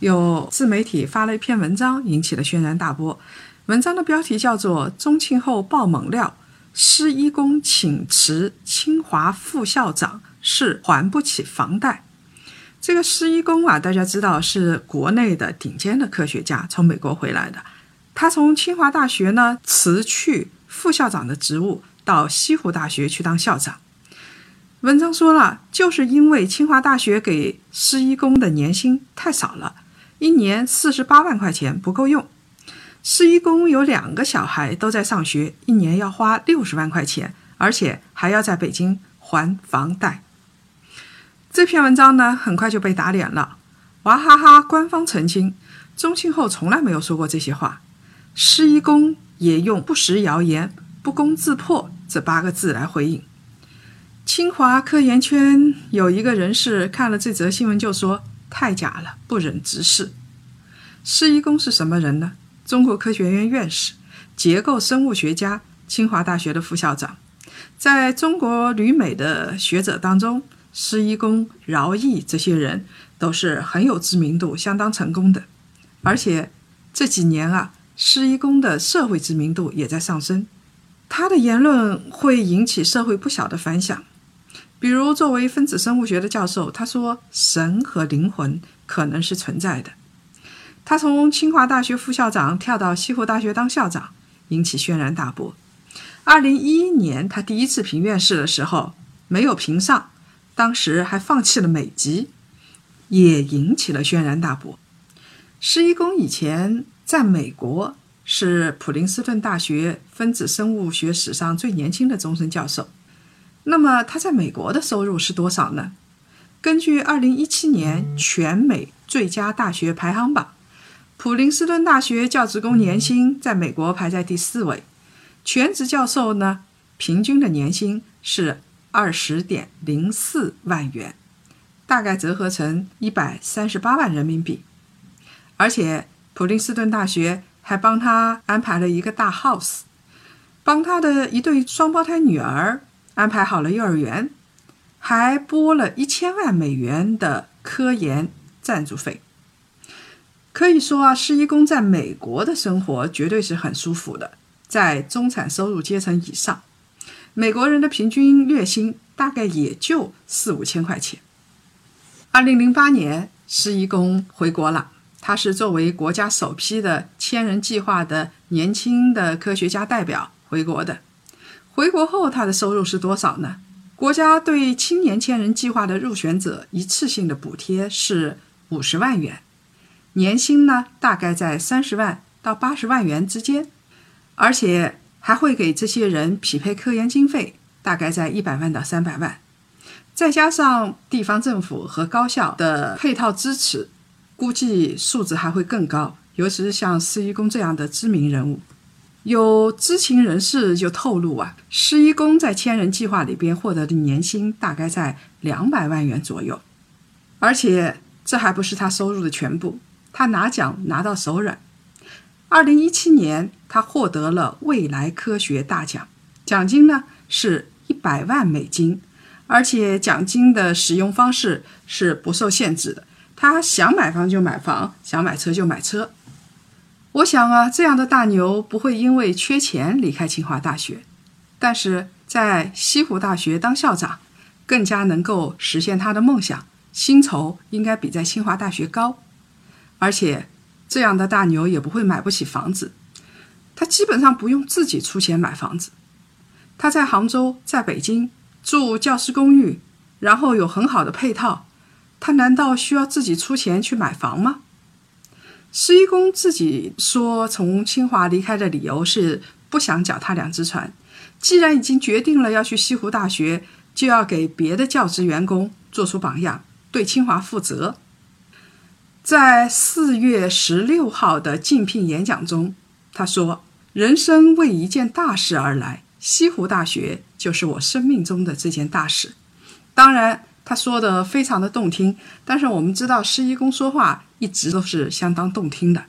有自媒体发了一篇文章，引起了轩然大波。文章的标题叫做《宗庆后爆猛料，施一公请辞清华副校长是还不起房贷》。这个施一公啊，大家知道是国内的顶尖的科学家，从美国回来的。他从清华大学呢辞去副校长的职务，到西湖大学去当校长。文章说了，就是因为清华大学给施一公的年薪太少了。一年四十八万块钱不够用，施一公有两个小孩都在上学，一年要花六十万块钱，而且还要在北京还房贷。这篇文章呢，很快就被打脸了。娃哈哈官方澄清，宗庆后从来没有说过这些话。施一公也用不实谣言、不攻自破这八个字来回应。清华科研圈有一个人士看了这则新闻就说。太假了，不忍直视。施一公是什么人呢？中国科学院院士，结构生物学家，清华大学的副校长。在中国旅美的学者当中，施一公、饶毅这些人都是很有知名度、相当成功的。而且这几年啊，施一公的社会知名度也在上升，他的言论会引起社会不小的反响。比如，作为分子生物学的教授，他说神和灵魂可能是存在的。他从清华大学副校长跳到西湖大学当校长，引起轩然大波。二零一一年，他第一次评院士的时候没有评上，当时还放弃了美籍，也引起了轩然大波。施一公以前在美国是普林斯顿大学分子生物学史上最年轻的终身教授。那么他在美国的收入是多少呢？根据二零一七年全美最佳大学排行榜，普林斯顿大学教职工年薪在美国排在第四位，全职教授呢平均的年薪是二十点零四万元，大概折合成一百三十八万人民币。而且普林斯顿大学还帮他安排了一个大 house，帮他的一对双胞胎女儿。安排好了幼儿园，还拨了一千万美元的科研赞助费。可以说啊，施一公在美国的生活绝对是很舒服的，在中产收入阶层以上。美国人的平均月薪大概也就四五千块钱。二零零八年，施一公回国了，他是作为国家首批的千人计划的年轻的科学家代表回国的。回国后，他的收入是多少呢？国家对青年千人计划的入选者一次性的补贴是五十万元，年薪呢大概在三十万到八十万元之间，而且还会给这些人匹配科研经费，大概在一百万到三百万，再加上地方政府和高校的配套支持，估计数字还会更高。尤其是像施一公这样的知名人物。有知情人士就透露啊，施一公在千人计划里边获得的年薪大概在两百万元左右，而且这还不是他收入的全部，他拿奖拿到手软。二零一七年，他获得了未来科学大奖，奖金呢是一百万美金，而且奖金的使用方式是不受限制的，他想买房就买房，想买车就买车。我想啊，这样的大牛不会因为缺钱离开清华大学，但是在西湖大学当校长，更加能够实现他的梦想，薪酬应该比在清华大学高。而且，这样的大牛也不会买不起房子，他基本上不用自己出钱买房子。他在杭州、在北京住教师公寓，然后有很好的配套，他难道需要自己出钱去买房吗？施一公自己说，从清华离开的理由是不想脚踏两只船。既然已经决定了要去西湖大学，就要给别的教职员工做出榜样，对清华负责。在四月十六号的竞聘演讲中，他说：“人生为一件大事而来，西湖大学就是我生命中的这件大事。”当然，他说的非常的动听，但是我们知道施一公说话一直都是相当动听的。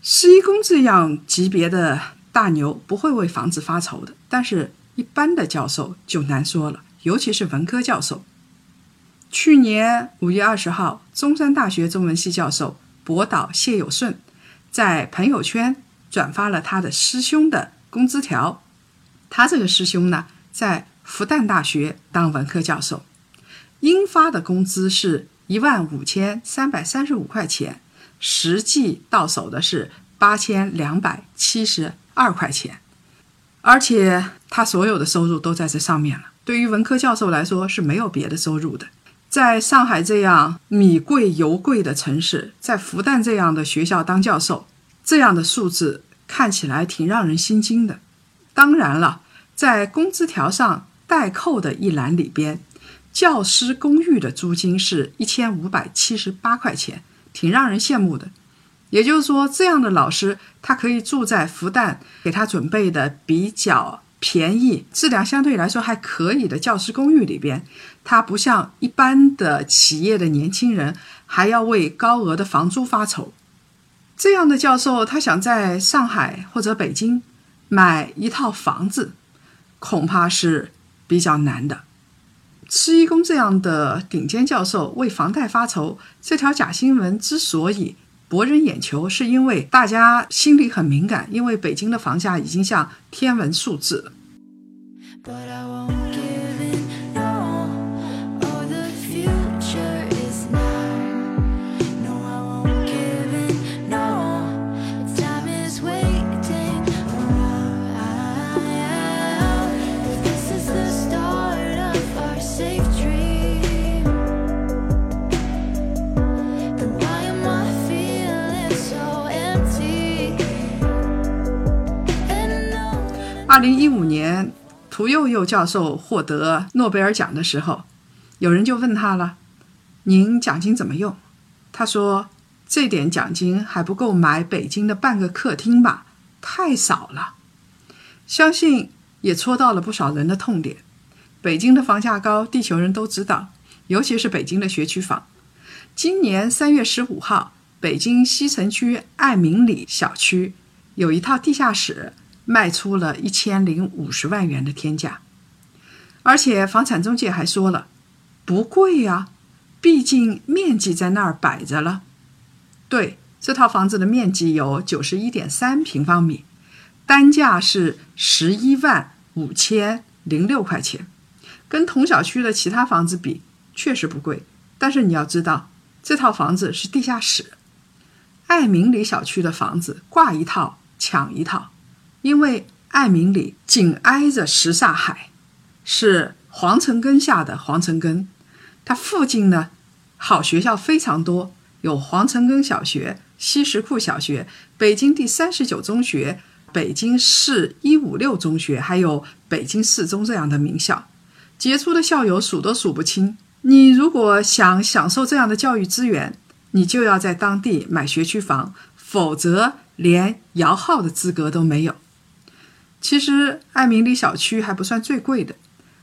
施一公这样级别的大牛不会为房子发愁的，但是一般的教授就难说了，尤其是文科教授。去年五月二十号，中山大学中文系教授博导谢有顺在朋友圈转发了他的师兄的工资条。他这个师兄呢，在复旦大学当文科教授，应发的工资是一万五千三百三十五块钱，实际到手的是八千两百七十二块钱，而且他所有的收入都在这上面了。对于文科教授来说，是没有别的收入的。在上海这样米贵油贵的城市，在复旦这样的学校当教授，这样的数字看起来挺让人心惊的。当然了，在工资条上代扣的一栏里边，教师公寓的租金是一千五百七十八块钱，挺让人羡慕的。也就是说，这样的老师他可以住在复旦给他准备的比较。便宜、质量相对来说还可以的教师公寓里边，他不像一般的企业的年轻人还要为高额的房租发愁。这样的教授，他想在上海或者北京买一套房子，恐怕是比较难的。施一公这样的顶尖教授为房贷发愁，这条假新闻之所以。博人眼球，是因为大家心里很敏感，因为北京的房价已经像天文数字了。二零一五年，屠呦呦教授获得诺贝尔奖的时候，有人就问他了：“您奖金怎么用？”他说：“这点奖金还不够买北京的半个客厅吧，太少了。”相信也戳到了不少人的痛点。北京的房价高，地球人都知道，尤其是北京的学区房。今年三月十五号，北京西城区爱民里小区有一套地下室。卖出了一千零五十万元的天价，而且房产中介还说了，不贵呀，毕竟面积在那儿摆着了。对，这套房子的面积有九十一点三平方米，单价是十一万五千零六块钱，跟同小区的其他房子比确实不贵。但是你要知道，这套房子是地下室，爱民里小区的房子挂一套抢一套。因为爱民里紧挨着什刹海，是皇城根下的皇城根，它附近呢好学校非常多，有皇城根小学、西什库小学、北京第三十九中学、北京市一五六中学，还有北京四中这样的名校，杰出的校友数都数不清。你如果想享受这样的教育资源，你就要在当地买学区房，否则连摇号的资格都没有。其实爱民里小区还不算最贵的。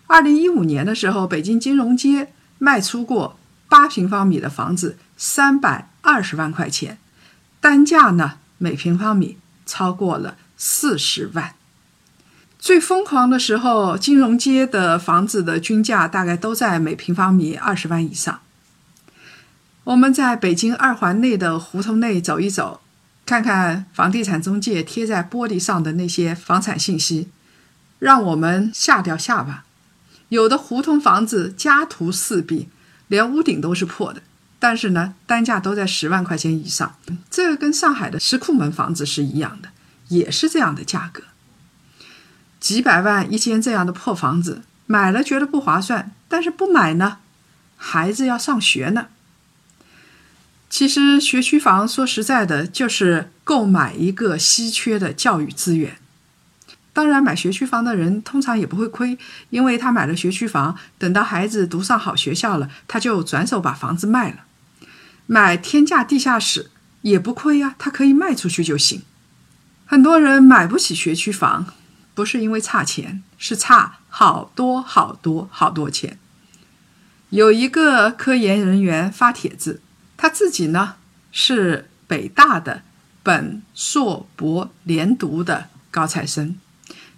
二零一五年的时候，北京金融街卖出过八平方米的房子，三百二十万块钱，单价呢每平方米超过了四十万。最疯狂的时候，金融街的房子的均价大概都在每平方米二十万以上。我们在北京二环内的胡同内走一走。看看房地产中介贴在玻璃上的那些房产信息，让我们吓掉下巴。有的胡同房子家徒四壁，连屋顶都是破的，但是呢，单价都在十万块钱以上。这个跟上海的石库门房子是一样的，也是这样的价格，几百万一间这样的破房子，买了觉得不划算，但是不买呢，孩子要上学呢。其实学区房说实在的，就是购买一个稀缺的教育资源。当然，买学区房的人通常也不会亏，因为他买了学区房，等到孩子读上好学校了，他就转手把房子卖了。买天价地下室也不亏呀，他可以卖出去就行。很多人买不起学区房，不是因为差钱，是差好多好多好多钱。有一个科研人员发帖子，他自己呢是北大的本硕博连读的高材生，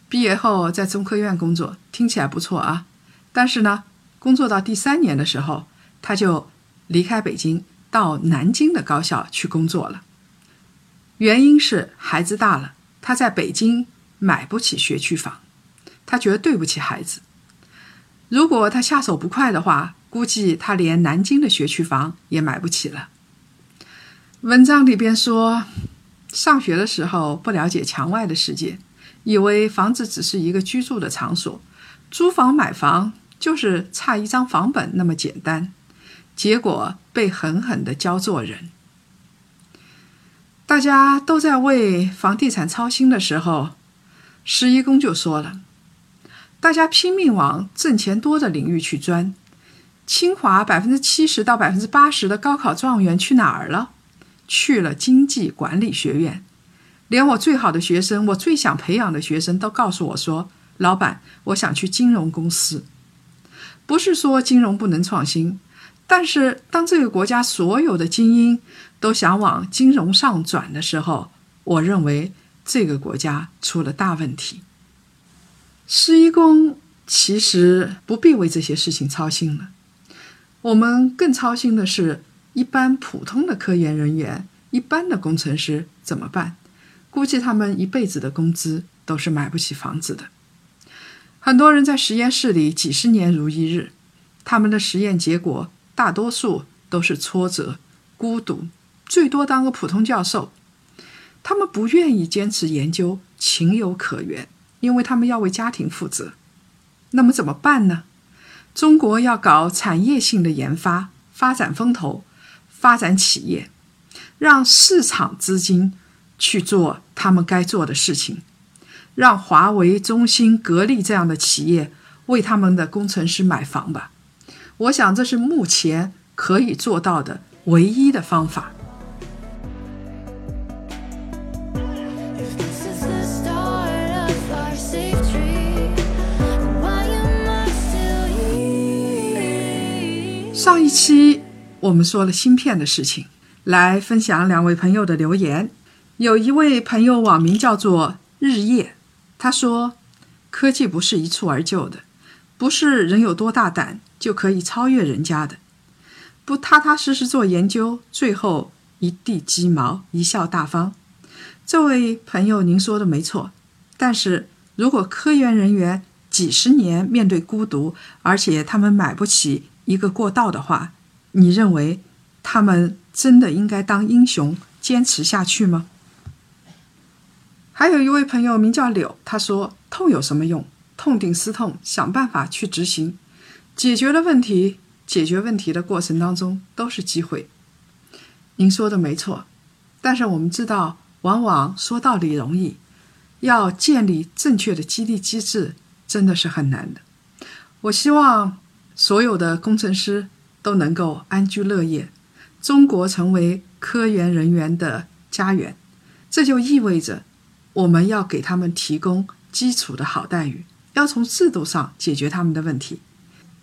毕业后在中科院工作，听起来不错啊。但是呢，工作到第三年的时候，他就离开北京，到南京的高校去工作了。原因是孩子大了，他在北京买不起学区房，他觉得对不起孩子。如果他下手不快的话，估计他连南京的学区房也买不起了。文章里边说，上学的时候不了解墙外的世界，以为房子只是一个居住的场所，租房买房就是差一张房本那么简单，结果被狠狠的教做人。大家都在为房地产操心的时候，施一公就说了：“大家拼命往挣钱多的领域去钻，清华百分之七十到百分之八十的高考状元去哪儿了？去了经济管理学院。连我最好的学生，我最想培养的学生都告诉我说：‘老板，我想去金融公司。’不是说金融不能创新。”但是，当这个国家所有的精英都想往金融上转的时候，我认为这个国家出了大问题。施一公其实不必为这些事情操心了，我们更操心的是一般普通的科研人员、一般的工程师怎么办？估计他们一辈子的工资都是买不起房子的。很多人在实验室里几十年如一日，他们的实验结果。大多数都是挫折、孤独，最多当个普通教授。他们不愿意坚持研究，情有可原，因为他们要为家庭负责。那么怎么办呢？中国要搞产业性的研发，发展风投，发展企业，让市场资金去做他们该做的事情，让华为、中兴、格力这样的企业为他们的工程师买房吧。我想，这是目前可以做到的唯一的方法。我们说了芯片的事情，来分享两位朋友的留言。有一位朋友网名叫做日夜，他说：“科技不是一蹴而就的，不是人有多大胆。”就可以超越人家的，不踏踏实实做研究，最后一地鸡毛，贻笑大方。这位朋友，您说的没错。但是如果科研人员几十年面对孤独，而且他们买不起一个过道的话，你认为他们真的应该当英雄坚持下去吗？还有一位朋友名叫柳，他说：“痛有什么用？痛定思痛，想办法去执行。”解决了问题，解决问题的过程当中都是机会。您说的没错，但是我们知道，往往说道理容易，要建立正确的激励机制真的是很难的。我希望所有的工程师都能够安居乐业，中国成为科研人员的家园。这就意味着我们要给他们提供基础的好待遇，要从制度上解决他们的问题。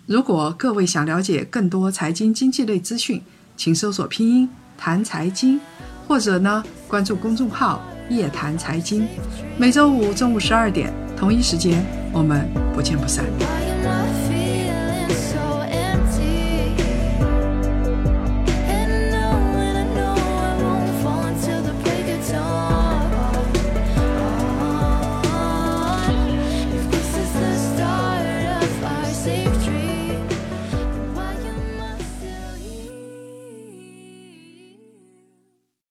如果各位想了解更多财经经济类资讯，请搜索拼音谈财经，或者呢关注公众号夜谈财经。每周五中午十二点同一时间，我们不见不散。